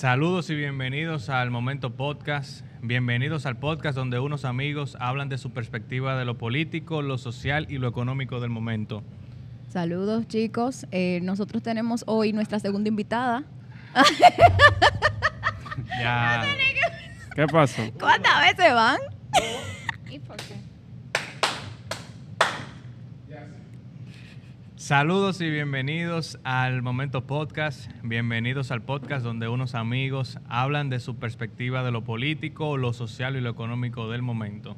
Saludos y bienvenidos al Momento Podcast. Bienvenidos al podcast donde unos amigos hablan de su perspectiva de lo político, lo social y lo económico del momento. Saludos chicos, Eh, nosotros tenemos hoy nuestra segunda invitada. Ya. ¿Qué pasó? ¿Cuántas veces van? ¿Y por qué? Saludos y bienvenidos al Momento Podcast. Bienvenidos al podcast donde unos amigos hablan de su perspectiva de lo político, lo social y lo económico del momento.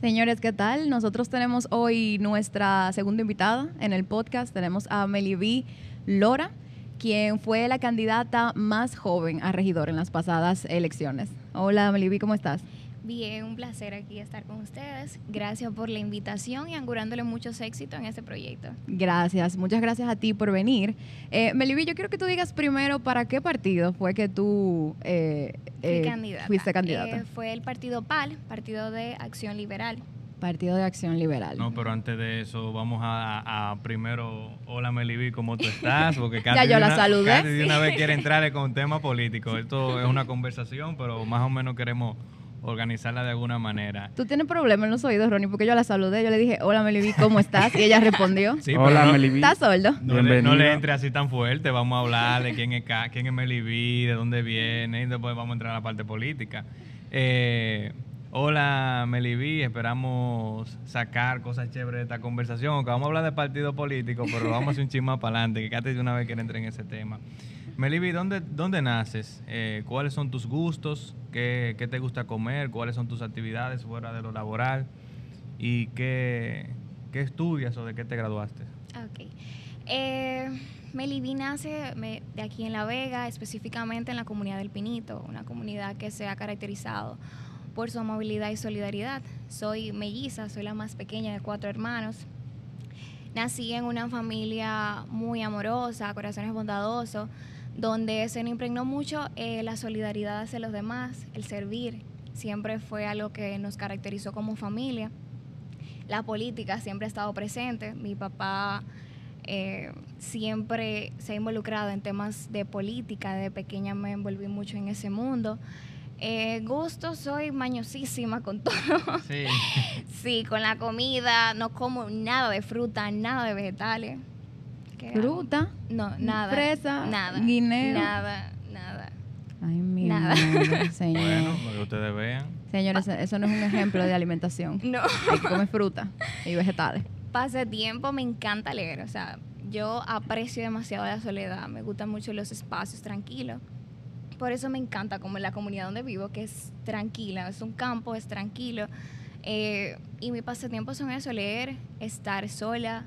Señores, ¿qué tal? Nosotros tenemos hoy nuestra segunda invitada en el podcast. Tenemos a Meliví Lora, quien fue la candidata más joven a regidor en las pasadas elecciones. Hola Meliví, ¿cómo estás? Bien, un placer aquí estar con ustedes. Gracias por la invitación y augurándole muchos éxitos en este proyecto. Gracias, muchas gracias a ti por venir. Eh, Meliví, yo quiero que tú digas primero para qué partido fue que tú eh, eh, candidata. fuiste candidata. Eh, fue el partido PAL, Partido de Acción Liberal. Partido de Acción Liberal. No, pero antes de eso, vamos a, a primero, hola Meliví, ¿cómo tú estás? Porque Katy Ya yo de la una- saludé. Katy de una vez quiere entrar con tema político. Esto es una conversación, pero más o menos queremos organizarla de alguna manera. Tú tienes problemas en los oídos, Ronnie, porque yo la saludé, yo le dije, hola Meliví, ¿cómo estás? Y ella respondió, Sí, Hola, no- Meliví. ¿estás sordo? No le, no le entre así tan fuerte, vamos a hablar de quién es, Ca- quién es Meliví, de dónde viene, y después vamos a entrar a la parte política. Eh, hola Meliví, esperamos sacar cosas chéveres de esta conversación, aunque vamos a hablar de partido político, pero vamos a hacer un chisme para adelante, que Katy de una vez quiere entrar en ese tema. Meliví, ¿dónde, ¿dónde naces? Eh, ¿Cuáles son tus gustos? ¿Qué, ¿Qué te gusta comer? ¿Cuáles son tus actividades fuera de lo laboral? ¿Y qué, qué estudias o de qué te graduaste? Ok. Eh, Meliví nace me- de aquí en La Vega, específicamente en la comunidad del Pinito, una comunidad que se ha caracterizado por su amabilidad y solidaridad. Soy melliza, soy la más pequeña de cuatro hermanos. Nací en una familia muy amorosa, corazones bondadosos, donde se nos impregnó mucho eh, la solidaridad hacia los demás, el servir. Siempre fue algo que nos caracterizó como familia. La política siempre ha estado presente. Mi papá eh, siempre se ha involucrado en temas de política. De pequeña me envolví mucho en ese mundo. Eh, gusto, soy mañosísima con todo. Sí. Sí, con la comida, no como nada de fruta, nada de vegetales. ¿Qué hago? Fruta. No, nada. Fresa, nada. guineo. Nada, nada. Ay, mi Nada. madre, señor. Bueno, para que ustedes vean. Señores, eso no es un ejemplo de alimentación. No. Hay que comer fruta y vegetales. Pasatiempo, me encanta leer. O sea, yo aprecio demasiado la soledad. Me gustan mucho los espacios tranquilos. Por eso me encanta como la comunidad donde vivo, que es tranquila. Es un campo, es tranquilo. Eh, y mi pasatiempo son eso, leer, estar sola.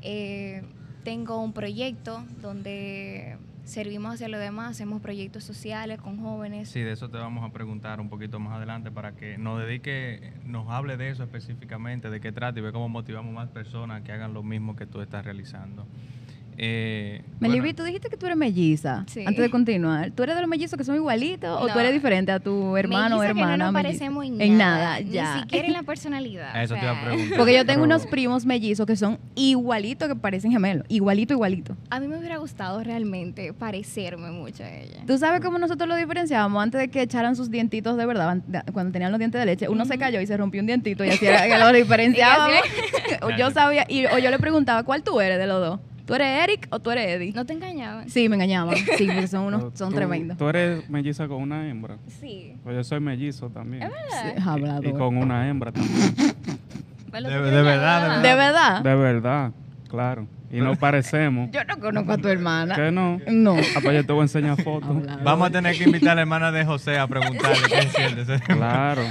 Eh, tengo un proyecto donde servimos hacia los demás, hacemos proyectos sociales con jóvenes. Sí, de eso te vamos a preguntar un poquito más adelante para que nos dedique, nos hable de eso específicamente, de qué trata y ver cómo motivamos más personas que hagan lo mismo que tú estás realizando. Eh, Meliví, bueno, tú dijiste que tú eres melliza. Sí. Antes de continuar. ¿Tú eres de los mellizos que son igualitos o tú eres diferente a tu hermano o hermana? que no nos parecemos en, En nada, ya. Ni siquiera en la personalidad. A eso o te iba a preguntar. Porque yo tengo Pero- unos primos mellizos que son igualitos que parecen gemelos. Igualito, igualito. A mí me hubiera gustado realmente parecerme mucho a ella. ¿Tú sabes cómo nosotros lo diferenciábamos antes de que echaran sus dientitos de verdad? Cuando tenían los dientes de leche, uno se cayó y se rompió un dientito y así era que lo diferenciábamos. Yo sabía, y, o yo le preguntaba, ¿cuál tú eres de los dos? ¿Tú eres Eric o tú eres Eddie? ¿No te engañaban? Sí, me engañaban. Sí, porque son unos, son Tú- tremendos. Tú eres melliza con una hembra. Sí. Pues yo soy mellizo también. Sí, hablador. Y con una hembra también. Lo De- estoy de verdad, ¿De verdad? De verdad, claro. Y no parecemos. Yo no conozco a tu hermana. ¿Qué no? No. Ah, pues yo te voy a enseñar fotos. Vamos a tener que invitar a la hermana de José a preguntarle qué es tema. Claro.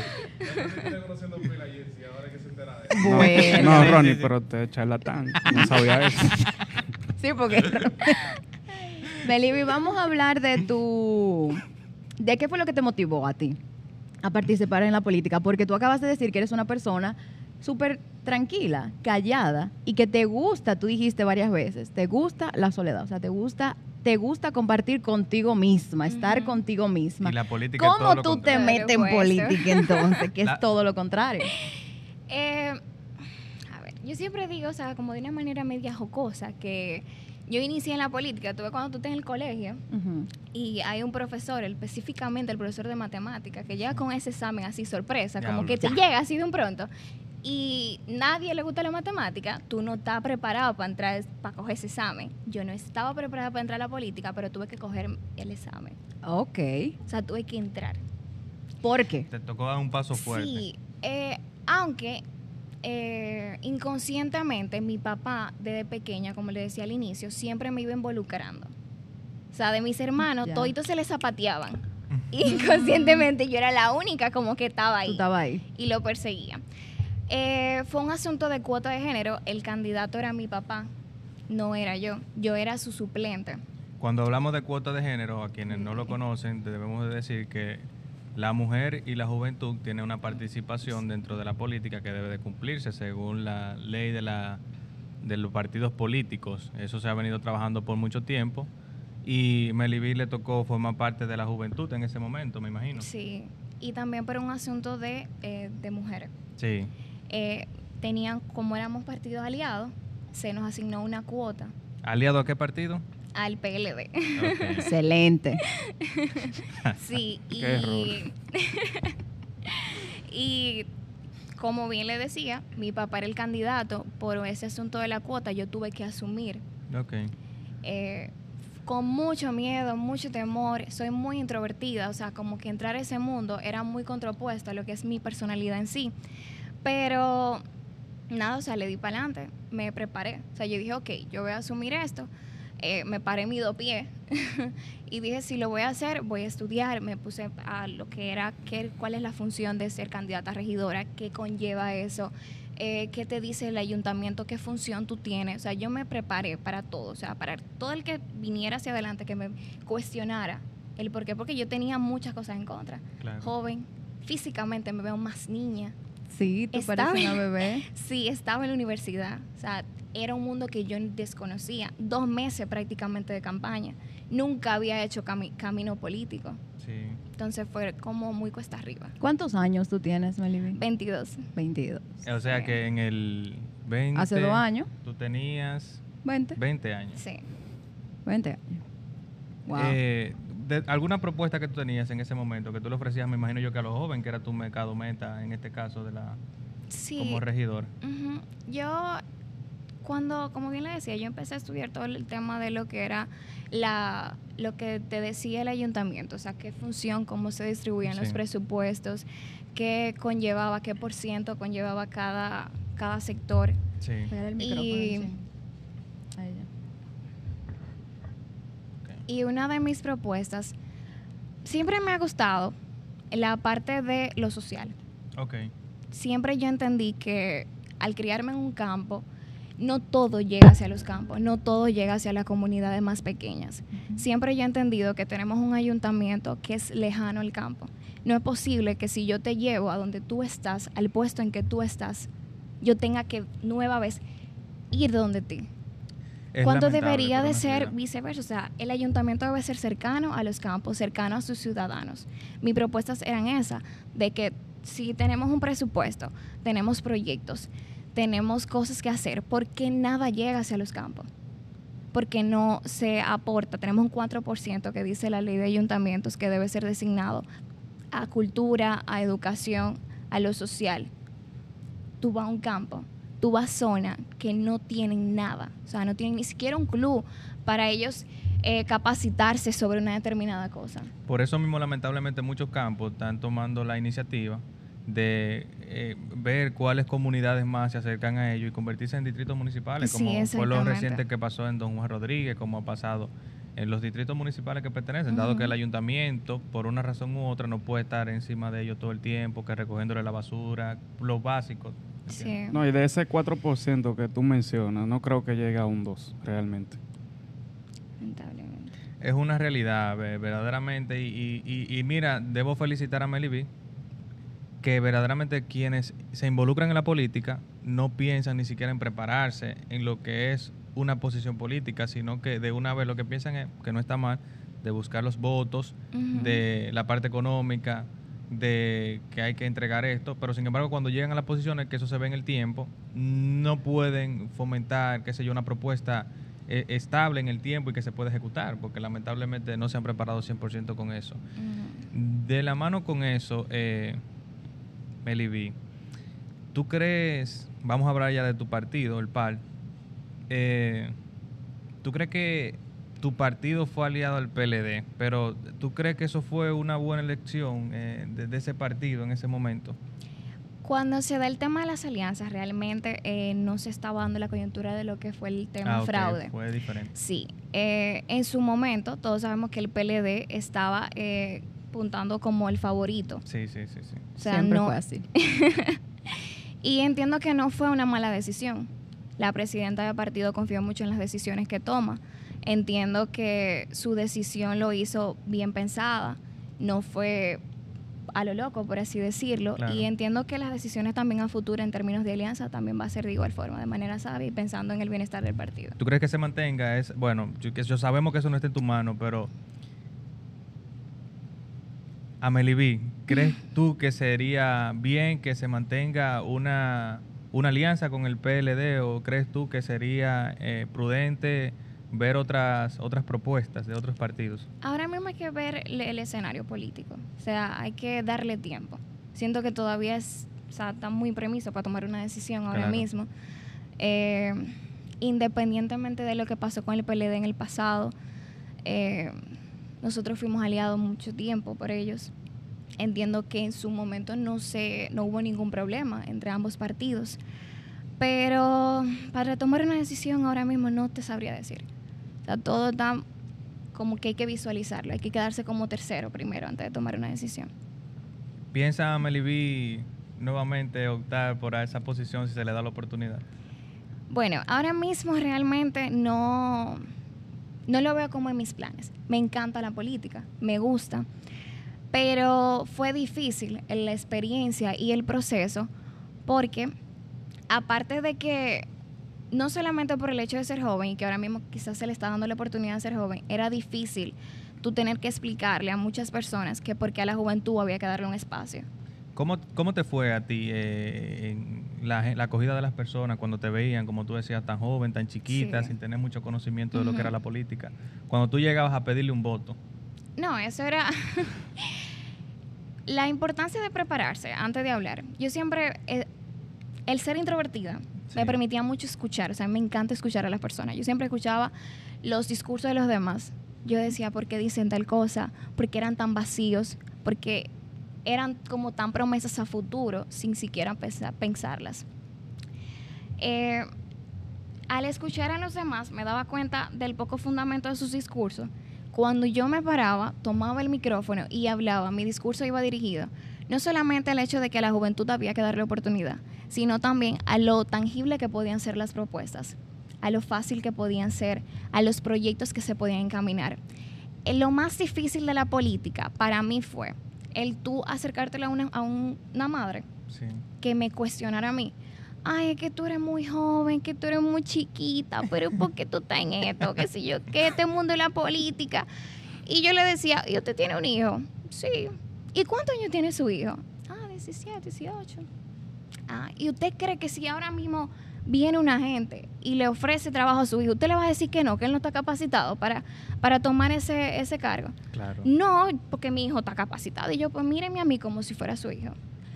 No, Bueno. no, Sí, sí, Ronnie, sí. pero te charlatán. No sabía eso. Sí, porque... Melibi, vamos a hablar de tu... ¿De qué fue lo que te motivó a ti a participar en la política? Porque tú acabas de decir que eres una persona súper tranquila, callada y que te gusta, tú dijiste varias veces, te gusta la soledad, o sea, te gusta te gusta compartir contigo misma, estar contigo misma. Y la política es todo ¿Cómo lo tú te metes en política entonces? Que La- es todo lo contrario. Eh, yo siempre digo, o sea, como de una manera media jocosa, que yo inicié en la política, tuve cuando tú estás en el colegio y hay un profesor, el- específicamente el profesor de matemáticas, que llega con ese examen así sorpresa, como que te llega así de un pronto. Y nadie le gusta la matemática, tú no estás preparado para entrar, para coger ese examen. Yo no estaba preparada para entrar a la política, pero tuve que coger el examen. Ok. O sea, tuve que entrar. ¿Por qué? Te tocó dar un paso fuerte. Sí, eh, aunque eh, inconscientemente mi papá desde pequeña, como le decía al inicio, siempre me iba involucrando. O sea, de mis hermanos, Ya. toditos se les zapateaban. Inconscientemente yo era la única como que estaba Tú ahí estabas ahí. y lo perseguía. Eh, fue un asunto de cuota de género. El candidato era mi papá, no era yo. Yo era su suplente. Cuando hablamos de cuota de género, a quienes no lo conocen, debemos de decir que la mujer y la juventud tienen una participación dentro de la política que debe de cumplirse según la ley de, la, de los partidos políticos. Eso se ha venido trabajando por mucho tiempo y Melivir le tocó formar parte de la juventud en ese momento, me imagino. Sí. Y también por un asunto de, eh, de mujeres. Sí. eh, tenían, como éramos partidos aliados, se nos asignó una cuota ¿Aliado a qué partido? Al PLD. Excelente. sí, y, y como bien le decía, mi papá era el candidato, por ese asunto de la cuota yo tuve que asumir. Ok. eh, con mucho miedo, mucho temor, soy muy introvertida, o sea, como que entrar a ese mundo era muy contrapuesto a lo que es mi personalidad en sí. Pero nada, o sea, le di para adelante, me preparé. O sea, yo dije, ok, yo voy a asumir esto. Eh, me paré mi dos pies y dije, si lo voy a hacer, voy a estudiar. Me puse a lo que era, qué, cuál es la función de ser candidata a regidora, qué conlleva eso, eh, qué te dice el ayuntamiento, qué función tú tienes. O sea, yo me preparé para todo, o sea, para todo el que viniera hacia adelante, que me cuestionara el por qué, porque yo tenía muchas cosas en contra. Claro. Joven, físicamente me veo más niña. Sí, tú Estaba- pareces una bebé. Sí, estaba en la universidad. O sea, era un mundo que yo desconocía. Dos meses prácticamente de campaña. Nunca había hecho cami- camino político. Sí. Entonces fue como muy cuesta arriba. ¿Cuántos años tú tienes, Melvin? 22. 22. O sea Sí. que en el 20... Hace dos años. Tú tenías 20. 20 años. Sí. 20 años. Wow. Eh, de- ¿Alguna propuesta que tú tenías en ese momento que tú le ofrecías, me imagino yo que a los jóvenes, que era tu mercado meta en este caso de la Sí. como regidor? Yo, cuando, como bien le decía, yo empecé a estudiar todo el tema de lo que era la lo que te decía el ayuntamiento, o sea, qué función, cómo se distribuían los presupuestos, qué conllevaba, qué por ciento conllevaba cada, cada sector. Sí. Y- micrófono, sí. Ahí ya. Y una de mis propuestas, siempre me ha gustado la parte de lo social. Ok. siempre yo entendí que al criarme en un campo, no todo llega hacia los campos, no todo llega hacia las comunidades más pequeñas. Siempre yo he entendido que tenemos un ayuntamiento que es lejano al campo. No es posible que si yo te llevo a donde tú estás, al puesto en que tú estás, yo tenga que nueva vez ir donde ti. Cuando debería de ser realidad. viceversa. O sea, el ayuntamiento debe ser cercano a los campos, cercano a sus ciudadanos. Mis propuestas eran esas, de que si tenemos un presupuesto, tenemos proyectos, tenemos cosas que hacer, ¿por qué nada llega hacia los campos? Porque no se aporta, tenemos un 4% que dice la ley de ayuntamientos que debe ser designado a cultura, a educación, a lo social. Tú vas a un campo, tú vas a zona que no tienen nada, o sea, no tienen ni siquiera un club para ellos eh, capacitarse sobre una determinada cosa. Por eso mismo, lamentablemente, muchos campos están tomando la iniciativa de eh, ver cuáles comunidades más se acercan a ellos y convertirse en distritos municipales, Sí, como fue lo reciente que pasó en Don Juan Rodríguez, como ha pasado en los distritos municipales que pertenecen, dado que el ayuntamiento, por una razón u otra, no puede estar encima de ellos todo el tiempo, que recogiéndole la basura, lo básico. ¿entiendes? Sí. No, y de ese 4% que tú mencionas, no creo que llegue a un 2, realmente. Lamentablemente. Es una realidad, ve- verdaderamente. Y, y- y- y mira, debo felicitar a Meli B, que verdaderamente quienes se involucran en la política no piensan ni siquiera en prepararse en lo que es una posición política, sino que de una vez lo que piensan es que no está mal de buscar los votos, de la parte económica, de que hay que entregar esto, pero sin embargo cuando llegan a las posiciones, que eso se ve en el tiempo, no pueden fomentar, qué sé yo, una propuesta eh, estable en el tiempo y que se puede ejecutar, porque lamentablemente no se han preparado 100% con eso. De la mano con eso, eh, Meli B, ¿tú crees, vamos a hablar ya de tu partido, el PAL, eh, ¿tú crees que tu partido fue aliado al PLD, pero tú crees que eso fue una buena elección eh, de, de ese partido en ese momento? Cuando se da el tema de las alianzas, realmente eh, no se estaba dando la coyuntura de lo que fue el tema Ah, ok, fraude. Fue diferente. Sí, eh, en su momento todos sabemos que el PLD estaba eh, apuntando como el favorito. Sí, sí, sí, sí. O sea, Siempre no, fue así. Y entiendo que no fue una mala decisión. La presidenta del partido confió mucho en las decisiones que toma. Entiendo que su decisión lo hizo bien pensada, no fue a lo loco, por así decirlo. Claro. Y entiendo que las decisiones también a futuro en términos de alianza también va a ser de igual forma, de manera sabia y pensando en el bienestar del partido. ¿Tú crees que se mantenga? Es, bueno, yo, que yo sabemos que eso no está en tu mano, pero Amelie B, ¿crees tú que sería bien que se mantenga una, una alianza con el PLD o crees tú que sería eh, prudente ver otras otras propuestas de otros partidos? Ahora mismo hay que ver el, el escenario político, o sea, hay que darle tiempo. Siento que todavía es, o sea, está muy premiso para tomar una decisión ahora Claro. mismo. Eh, independientemente de lo que pasó con el PLD en el pasado, eh, nosotros fuimos aliados mucho tiempo por ellos. Entiendo que en su momento no, se, no hubo ningún problema entre ambos partidos. Pero para tomar una decisión ahora mismo no te sabría decir. O sea, todo está como que hay que visualizarlo, hay que quedarse como tercero primero antes de tomar una decisión. ¿Piensa Amelie B nuevamente optar por esa posición si se le da la oportunidad? Bueno, ahora mismo realmente no, no lo veo como en mis planes. Me encanta la política, me gusta, pero fue difícil la experiencia y el proceso porque aparte de que no solamente por el hecho de ser joven y que ahora mismo quizás se le está dando la oportunidad de ser joven, era difícil tú tener que explicarle a muchas personas que porque a la juventud había que darle un espacio. ¿Cómo, cómo te fue a ti eh, en la, la acogida de las personas cuando te veían, como tú decías, tan joven, tan chiquita, Sí. sin tener mucho conocimiento de lo que era la política? Cuando tú llegabas a pedirle un voto. No, eso era la importancia de prepararse antes de hablar. Yo siempre, eh, el ser introvertida me permitía mucho escuchar, o sea, me encanta escuchar a las personas. Yo siempre escuchaba los discursos de los demás. Yo decía, ¿por qué dicen tal cosa? ¿Por qué eran tan vacíos? Porque eran como tan promesas a futuro sin siquiera pensa- pensarlas. Eh, al escuchar a los demás me daba cuenta del poco fundamento de sus discursos. Cuando yo me paraba, tomaba el micrófono y hablaba, mi discurso iba dirigido no solamente al hecho de que a la juventud había que darle oportunidad, sino también a lo tangible que podían ser las propuestas, a lo fácil que podían ser, a los proyectos que se podían encaminar. Eh, Lo más difícil de la política para mí fue el tú acercártela a una, a un- una madre Sí. que me cuestionara a mí. Ay, es que tú eres muy joven, que tú eres muy chiquita, pero ¿por qué tú estás en esto? ¿Qué sé yo? ¿Qué este mundo de la política? Y yo le decía, ¿y usted tiene un hijo? Sí. ¿Y cuántos años tiene su hijo? Ah, 17, 18. Ah, ¿y usted cree que si ahora mismo viene una gente y le ofrece trabajo a su hijo, usted le va a decir que no, que él no está capacitado para, para tomar ese, ese cargo? Claro. No, porque mi hijo está capacitado. Y yo, pues mírenme a mí como si fuera su hijo.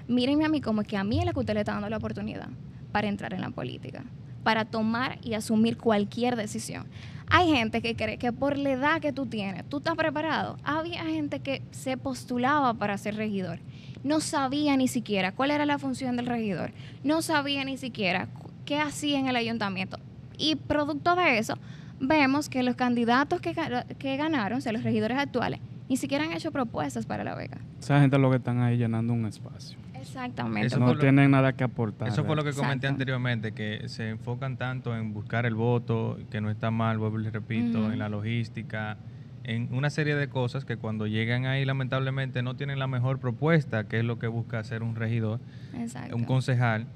Mírenme a mí como que a mí es la que usted le está dando la oportunidad para entrar en la política, para tomar y asumir cualquier decisión. Hay gente que cree que por la edad que tú tienes, tú estás preparado. Había gente que se postulaba para ser regidor. No sabía ni siquiera cuál era la función del regidor. No sabía ni siquiera qué hacía en el ayuntamiento. Y producto de eso, vemos que los candidatos que, ga- que ganaron, o sea, los regidores actuales, ni siquiera han hecho propuestas para la beca. Esa gente lo que están ahí llenando un espacio. Exactamente. Eso no tienen nada que aportar. Eso fue lo que comenté Exacto. anteriormente, que se enfocan tanto en buscar el voto, que no está mal, vuelvo y les repito, en la logística, en una serie de cosas que cuando llegan ahí lamentablemente no tienen la mejor propuesta, que es lo que busca hacer un regidor, Exacto. un concejal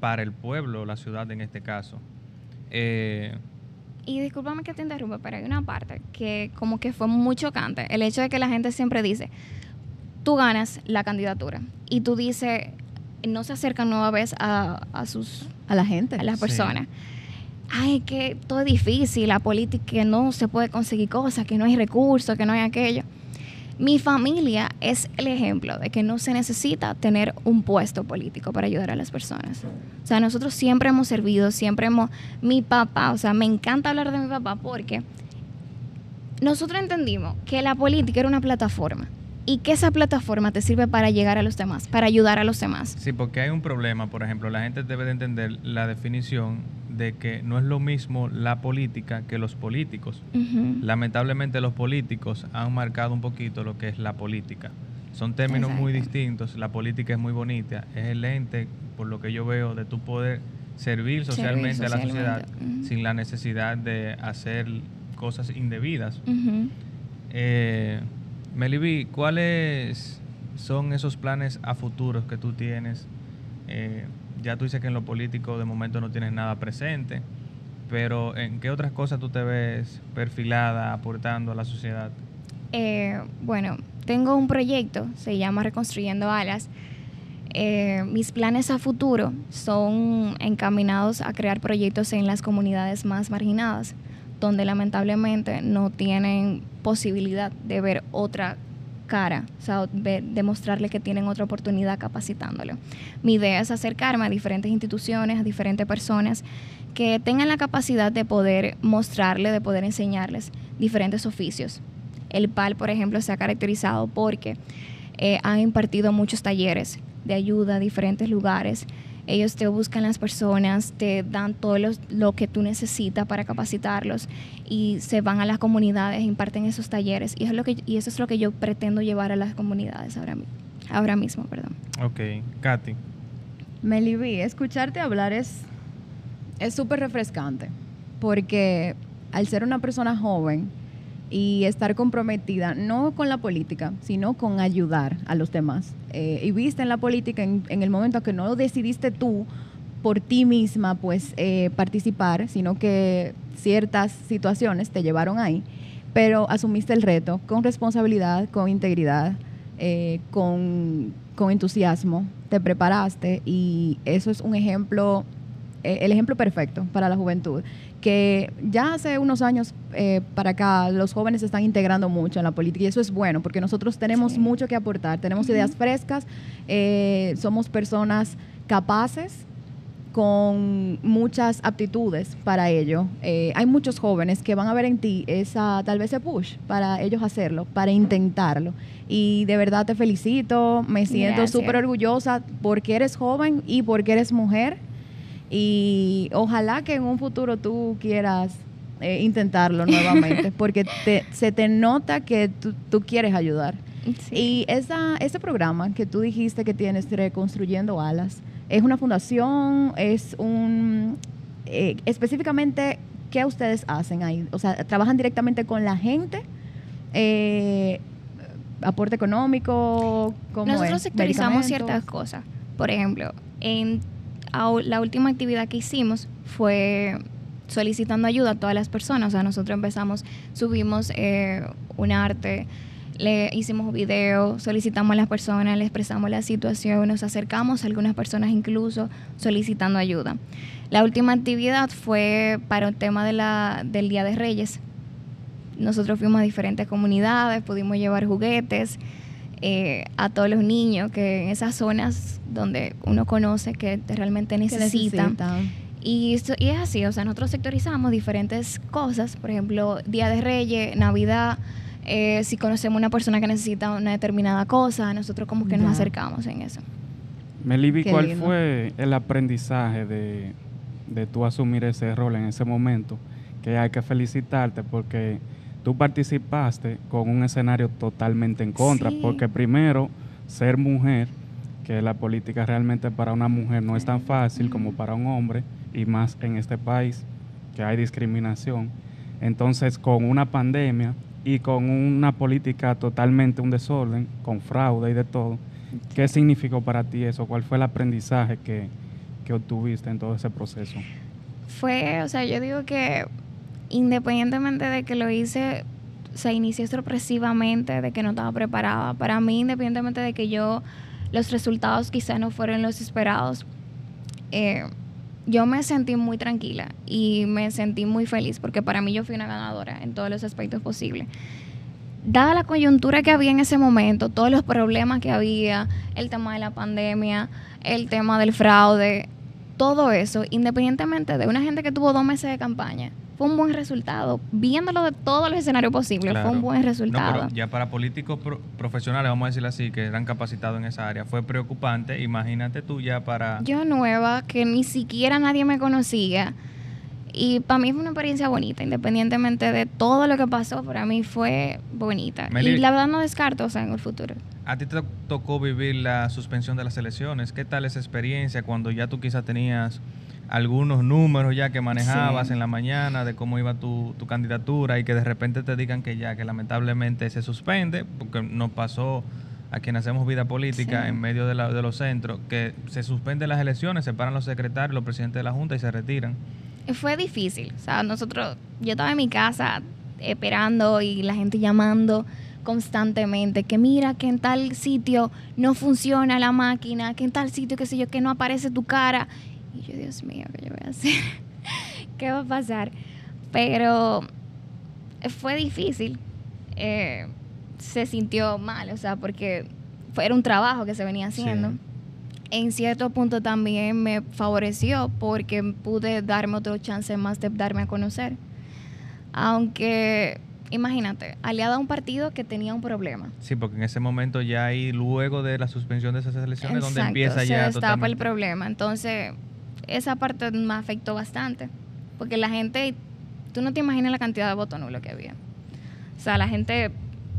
para el pueblo, la ciudad en este caso. Eh, Y discúlpame que te interrumpa, pero hay una parte que como que fue muy chocante. El hecho de que la gente siempre dice, tú ganas la candidatura y tú dices, no se acercan nueva vez a, a sus A la gente. a las Sí. personas. ay, que todo es difícil, la política, que no se puede conseguir cosas, que no hay recursos, que no hay aquello. Mi familia es el ejemplo de que no se necesita tener un puesto político para ayudar a las personas. O sea, nosotros siempre hemos servido, siempre hemos... Mi papá, o sea, me encanta hablar de mi papá porque nosotros entendimos que la política era una plataforma y que esa plataforma te sirve para llegar a los demás, para ayudar a los demás. Sí, porque hay un problema, por ejemplo, la gente debe de entender la definición de que no es lo mismo la política que los políticos. Lamentablemente los políticos han marcado un poquito lo que es la política. Son términos muy distintos, la política es muy bonita, es el ente, por lo que yo veo, de tu poder servir socialmente a la sociedad sin la necesidad de hacer cosas indebidas. Eh, Meliví, ¿cuáles son esos planes a futuros que tú tienes? Eh, ya tú dices que en lo político de momento no tienes nada presente, pero ¿en qué otras cosas tú te ves perfilada, aportando a la sociedad? Eh, bueno, tengo un proyecto, se llama Reconstruyendo Alas. Eh, mis planes a futuro son encaminados a crear proyectos en las comunidades más marginadas, donde lamentablemente no tienen posibilidad de ver otra cara, o sea, ver- demostrarle que tienen otra oportunidad capacitándolo. Mi idea es acercarme a diferentes instituciones, a diferentes personas que tengan la capacidad de poder mostrarle, de poder enseñarles diferentes oficios. El PAL, por ejemplo, se ha caracterizado porque eh, han impartido muchos talleres de ayuda a diferentes lugares. Ellos te buscan las personas, te dan todo los- lo que tú necesitas para capacitarlos y se van a las comunidades, imparten esos talleres y eso es lo que, y eso es lo que yo pretendo llevar a las comunidades ahora, ahora mismo. Perdón. Ok, Katy. Meliví, escucharte hablar es es súper refrescante porque al ser una persona joven y estar comprometida no con la política, sino con ayudar a los demás. Eh, y viste en la política en, en el momento que no decidiste tú por ti misma pues eh, participar, sino que ciertas situaciones te llevaron ahí, pero asumiste el reto con responsabilidad, con integridad, eh, con, con entusiasmo, te preparaste y eso es un ejemplo, eh, el ejemplo perfecto para la juventud, que ya hace unos años eh, para acá los jóvenes se están integrando mucho en la política y eso es bueno porque nosotros tenemos Sí. mucho que aportar, tenemos ideas frescas, eh, somos personas capaces con muchas aptitudes para ello. Eh, hay muchos jóvenes que van a ver en ti esa, tal vez ese push para ellos hacerlo, para intentarlo. Y de verdad te felicito, me siento súper orgullosa porque eres joven y porque eres mujer. Y ojalá que en un futuro tú quieras eh, intentarlo nuevamente, porque te- se te nota que tú, tú quieres ayudar. Sí. Y esa, ese programa que tú dijiste que tienes, Reconstruyendo Alas, ¿es una fundación? ¿Es un... eh, específicamente, ¿qué ustedes hacen ahí? O sea, ¿trabajan directamente con la gente? Eh, ¿Aporte económico? ¿Cómo Nosotros es? sectorizamos ciertas cosas. Por ejemplo, en la última actividad que hicimos fue solicitando ayuda a todas las personas. O sea, nosotros empezamos, subimos eh, un arte, le hicimos video, solicitamos a las personas, le expresamos la situación, nos acercamos a algunas personas incluso solicitando ayuda. La última actividad fue para el tema del Día de Reyes. Nosotros fuimos a diferentes comunidades, pudimos llevar juguetes eh, a todos los niños que en esas zonas donde uno conoce que realmente ¿Qué necesitan. Y, esto- y es así, o sea, nosotros sectorizamos diferentes cosas, por ejemplo, Día de Reyes, Navidad, eh, si conocemos una persona que necesita una determinada cosa, nosotros como que nos acercamos en eso. Melibi, Qué ¿cuál lindo. fue el aprendizaje de, de tú asumir ese rol en ese momento? Que hay que felicitarte porque tú participaste con un escenario totalmente en contra, Sí. porque primero, ser mujer, que la política realmente para una mujer no es tan fácil como para un hombre, y más en este país, que hay discriminación. Entonces, con una pandemia y con una política totalmente un desorden, con fraude y de todo, ¿qué significó para ti eso? ¿Cuál fue el aprendizaje que, que obtuviste en todo ese proceso? Fue, o sea, yo digo que independientemente de que lo hice, se inició sorpresivamente, de que no estaba preparada. Para mí, independientemente de que yo, los resultados quizás no fueron los esperados, eh, yo me sentí muy tranquila y me sentí muy feliz porque para mí yo fui una ganadora en todos los aspectos posibles. Dada la coyuntura que había en ese momento, todos los problemas que había, el tema de la pandemia, el tema del fraude, todo eso, independientemente de una gente que tuvo dos meses de campaña, fue un buen resultado. Viéndolo de todos los escenarios posibles, Claro. fue un buen No, resultado. pero ya para políticos pro- profesionales, vamos a decirlo así, que eran capacitados en esa área, fue preocupante. Imagínate tú ya para... Yo nueva, que ni siquiera nadie me conocía. Y para mí fue una experiencia bonita, independientemente de todo lo que pasó, para mí fue bonita. Meli- y la verdad no descarto, o sea, en el futuro. A ti te tocó vivir la suspensión de las elecciones. ¿Qué tal esa experiencia cuando ya tú quizás tenías algunos números ya que manejabas Sí. en la mañana de cómo iba tu, tu candidatura y que de repente te digan que ya, que lamentablemente se suspende, porque nos pasó a quien hacemos vida política Sí. en medio de, la- de los centros, que se suspenden las elecciones, se paran los secretarios, los presidentes de la Junta y se retiran. Fue difícil, o sea, nosotros, yo estaba en mi casa esperando y la gente llamando constantemente que mira que en tal sitio no funciona la máquina, que en tal sitio, qué sé yo, que no aparece tu cara. Yo, Dios mío, ¿qué yo voy a hacer? ¿Qué va a pasar? Pero fue difícil. eh, se sintió mal, o sea, porque fue, era un trabajo que se venía haciendo. Sí. En cierto punto también me favoreció porque pude darme otro chance más de darme a conocer. Aunque, imagínate, aliada a un partido que tenía un problema. Sí, porque en ese momento ya ahí, luego de la suspensión de esas elecciones, donde empieza se ya destapa el problema. Entonces, esa parte me afectó bastante. Porque la gente, tú no te imaginas la cantidad de votos nulos que había. O sea, la gente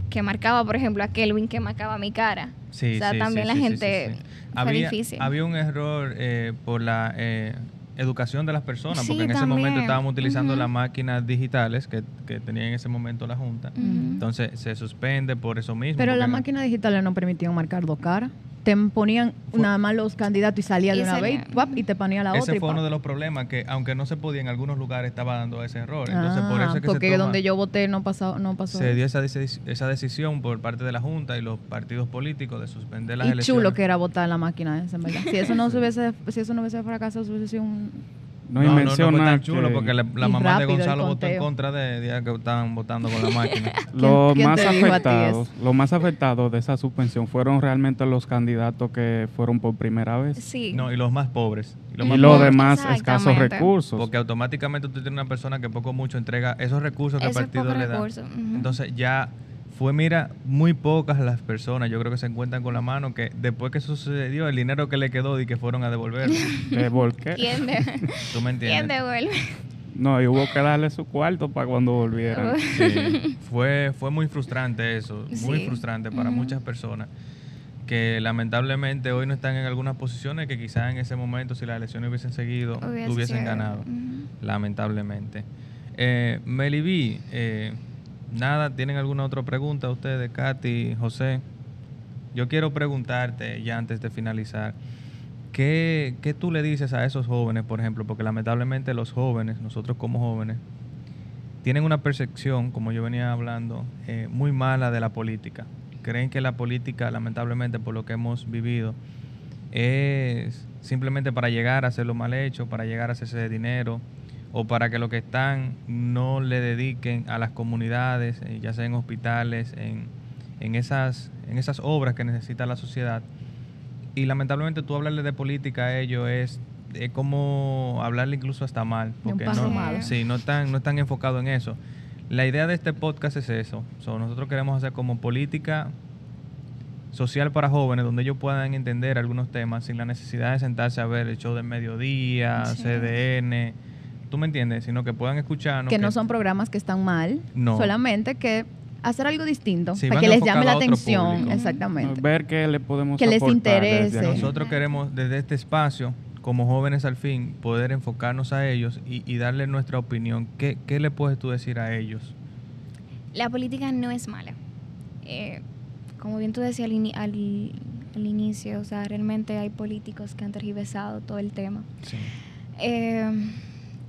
que marcaba, por ejemplo, a Kelvin que marcaba mi cara. Sí, o sea, sí, también sí, la gente sí, sí. fue había, difícil. Había un error eh, por la eh, educación de las personas, Sí, porque en ese momento estábamos utilizando las máquinas digitales que, que tenía en ese momento la Junta. Entonces se suspende por eso mismo. Pero las no- máquinas digitales no permitían marcar dos caras. Te ponían Fue- nada más los candidatos y salía Y de una vez y te ponía la ese otra. y fue uno de los problemas que, aunque no se podía, en algunos lugares estaba dando ese error. Entonces, por Ah, eso es que porque se, toma- donde yo voté no pasó, no pasó se eso. dio esa, esa decisión por parte de la Junta y los partidos políticos de suspender las y elecciones. chulo que era votar en la máquina esa, en verdad. Si eso no se hubiese, si eso no hubiese fracasado, hubiese sido un... No, no, no, no fue tan chulo que porque la, mamá de Gonzalo votó en contra de, de que estaban votando con la máquina. los más afectados, los más afectados de esa suspensión fueron realmente los candidatos que fueron por primera vez Sí. No, y los más pobres. Y los y más los pobres. demás escasos recursos. Porque automáticamente tú tienes una persona que poco o mucho entrega esos recursos que el partido le da. recurso, ujú. Entonces ya fue, mira, muy pocas las personas, yo creo que se encuentran con la mano, que después que eso sucedió, el dinero que le quedó y que fueron a devolverlo. ¿por qué? ¿Quién, de- ¿Tú me ¿Quién entiendes? devuelve? No, y hubo que darle su cuarto para cuando volvieran. Sí, fue, fue muy frustrante eso, muy Sí. frustrante para muchas personas que lamentablemente hoy no están en algunas posiciones que quizás en ese momento si las elecciones hubiesen seguido Hubiese hubiesen ganado, lamentablemente. Eh, Meli B, eh, nada, ¿tienen alguna otra pregunta ustedes, Katy, José? Yo quiero preguntarte ya antes de finalizar, ¿qué, ¿qué tú le dices a esos jóvenes, por ejemplo? Porque lamentablemente los jóvenes, nosotros como jóvenes, tienen una percepción, como yo venía hablando, eh, muy mala de la política. Creen que la política, lamentablemente, por lo que hemos vivido, es simplemente para llegar a hacer lo mal hecho, para llegar a hacerse dinero, o para que los que están no le dediquen a las comunidades, eh, ya sea en hospitales, en, en, esas, en esas obras que necesita la sociedad. Y lamentablemente tú hablarle de política a ellos es, es como hablarle incluso hasta mal, porque no, malo. sí, no están, no están enfocados en eso. La idea de este podcast es eso. So, nosotros queremos hacer como política social para jóvenes, donde ellos puedan entender algunos temas sin la necesidad de sentarse a ver el show del mediodía, Sí. CDN, ¿tú me entiendes? Sino que puedan escucharnos. que no son programas que están mal, No. solamente que hacer algo distinto Sí, para que les llame la atención, público. exactamente. Ver qué le podemos Que les interese. Nosotros queremos desde este espacio, como jóvenes al fin, poder enfocarnos a ellos y, y darle nuestra opinión. ¿Qué, ¿Qué le puedes tú decir a ellos? La política no es mala. Eh, como bien tú decías al, ini- al- al inicio, o sea, realmente hay políticos que han tergiversado todo el tema. Sí. Eh,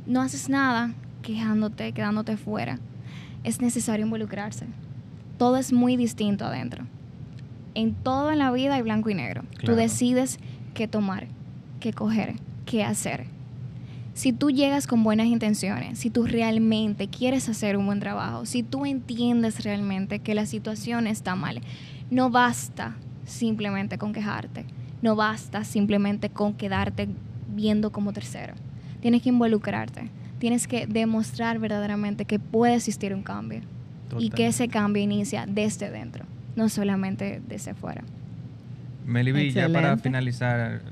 no haces nada quejándote, quedándote fuera. Es necesario involucrarse. Todo es muy distinto adentro. En todo en la vida hay blanco y negro. Claro. Tú decides qué tomar, qué coger, qué hacer. si tú llegas con buenas intenciones, si tú realmente quieres hacer un buen trabajo, si tú entiendes realmente que la situación está mal, no basta simplemente con quejarte, no basta simplemente con quedarte viendo como tercero. Tienes que involucrarte, tienes que demostrar verdaderamente que puede existir un cambio y que ese cambio inicia desde dentro, no solamente desde fuera. Meliví, ya para finalizar,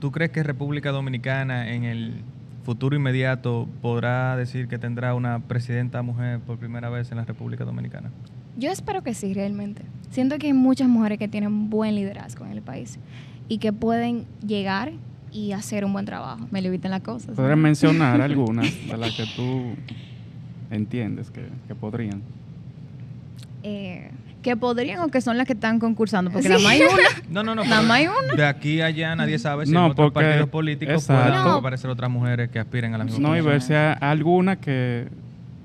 ¿tú crees que República Dominicana en el futuro inmediato podrá decir que tendrá una presidenta mujer por primera vez en la República Dominicana? Yo espero que sí, realmente. Siento que hay muchas mujeres que tienen buen liderazgo en el país y que pueden llegar y hacer un buen trabajo. Me limitan las cosas. ¿Podrías mencionar algunas de las que tú entiendes que, que podrían? Eh, Que podrían o que son las que están concursando, porque Sí. nada más hay una. No, no, no. Nada pero más hay una. De aquí a allá nadie sabe si No, en otros porque- partidos políticos puedan No. aparecer otras mujeres que aspiren a la misma No, y ver si hay alguna que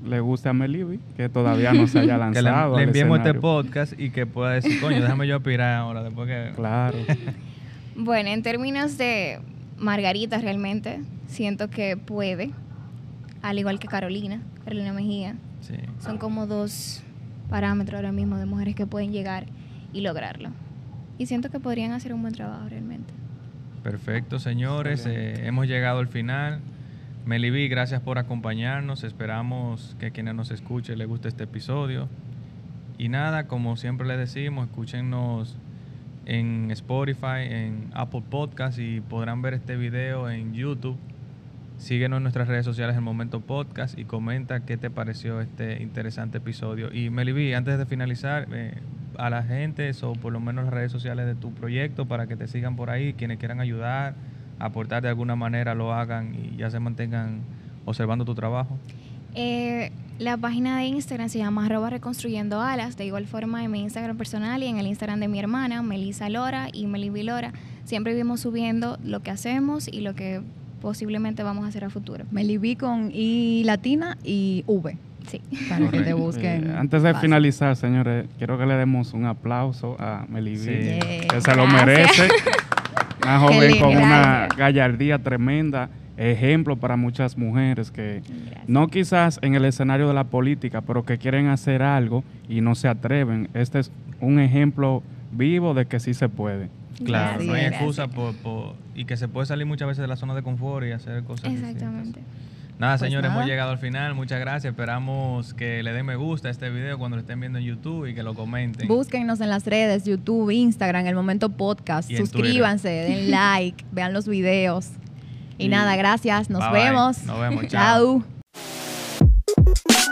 le guste a Melibi, que todavía no se haya Que le, lanzado. le enviemos este escenario. podcast y que pueda decir, coño, déjame yo aspirar ahora, después que... Claro. bueno, en términos de Margarita, realmente siento que puede, al igual que Carolina, Carolina Mejía. Sí. Son como dos parámetros ahora mismo de mujeres que pueden llegar y lograrlo. Y siento que podrían hacer un buen trabajo realmente. Perfecto, señores. eh, hemos llegado al final. Meliví, gracias por acompañarnos. Esperamos que quienes nos escuchen les guste este episodio. Y nada, como siempre les decimos, escúchenos en Spotify, en Apple Podcast y podrán ver este video en YouTube. Síguenos en nuestras redes sociales El Momento Podcast y comenta qué te pareció este interesante episodio. Y Meliví, antes de finalizar, eh, a la gente o por lo menos las redes sociales de tu proyecto para que te sigan por ahí, quienes quieran ayudar, aportar de alguna manera, lo hagan y ya se mantengan observando tu trabajo. Eh, la página de Instagram se llama arroba reconstruyendo alas, de igual forma en mi Instagram personal y en el Instagram de mi hermana, Melissa Lora y Melivi Lora. Siempre vivimos subiendo lo que hacemos y lo que posiblemente vamos a hacer a futuro. Melibí con I latina y V. Sí. Para que te busquen. Eh, antes de fácil. finalizar, señores, quiero que le demos un aplauso a Melibi, Sí. que se lo Gracias. merece. Una joven con una gallardía tremenda, ejemplo para muchas mujeres que no quizás en el escenario de la política, pero que quieren hacer algo y no se atreven. Este es un ejemplo vivo de que sí se puede. Claro, Gracias, no hay excusa por, por- y que se puede salir muchas veces de la zona de confort y hacer cosas Exactamente. distintas. Nada, Pues señores, nada. hemos llegado al final. Muchas gracias. Esperamos que le den me gusta a este video cuando lo estén viendo en YouTube y que lo comenten. Búsquennos en las redes, YouTube, Instagram, El Momento Podcast. Suscríbanse, den like, vean los videos. Y, Y- nada, gracias. Nos Bye, bye. vemos. Nos vemos, chao. chao.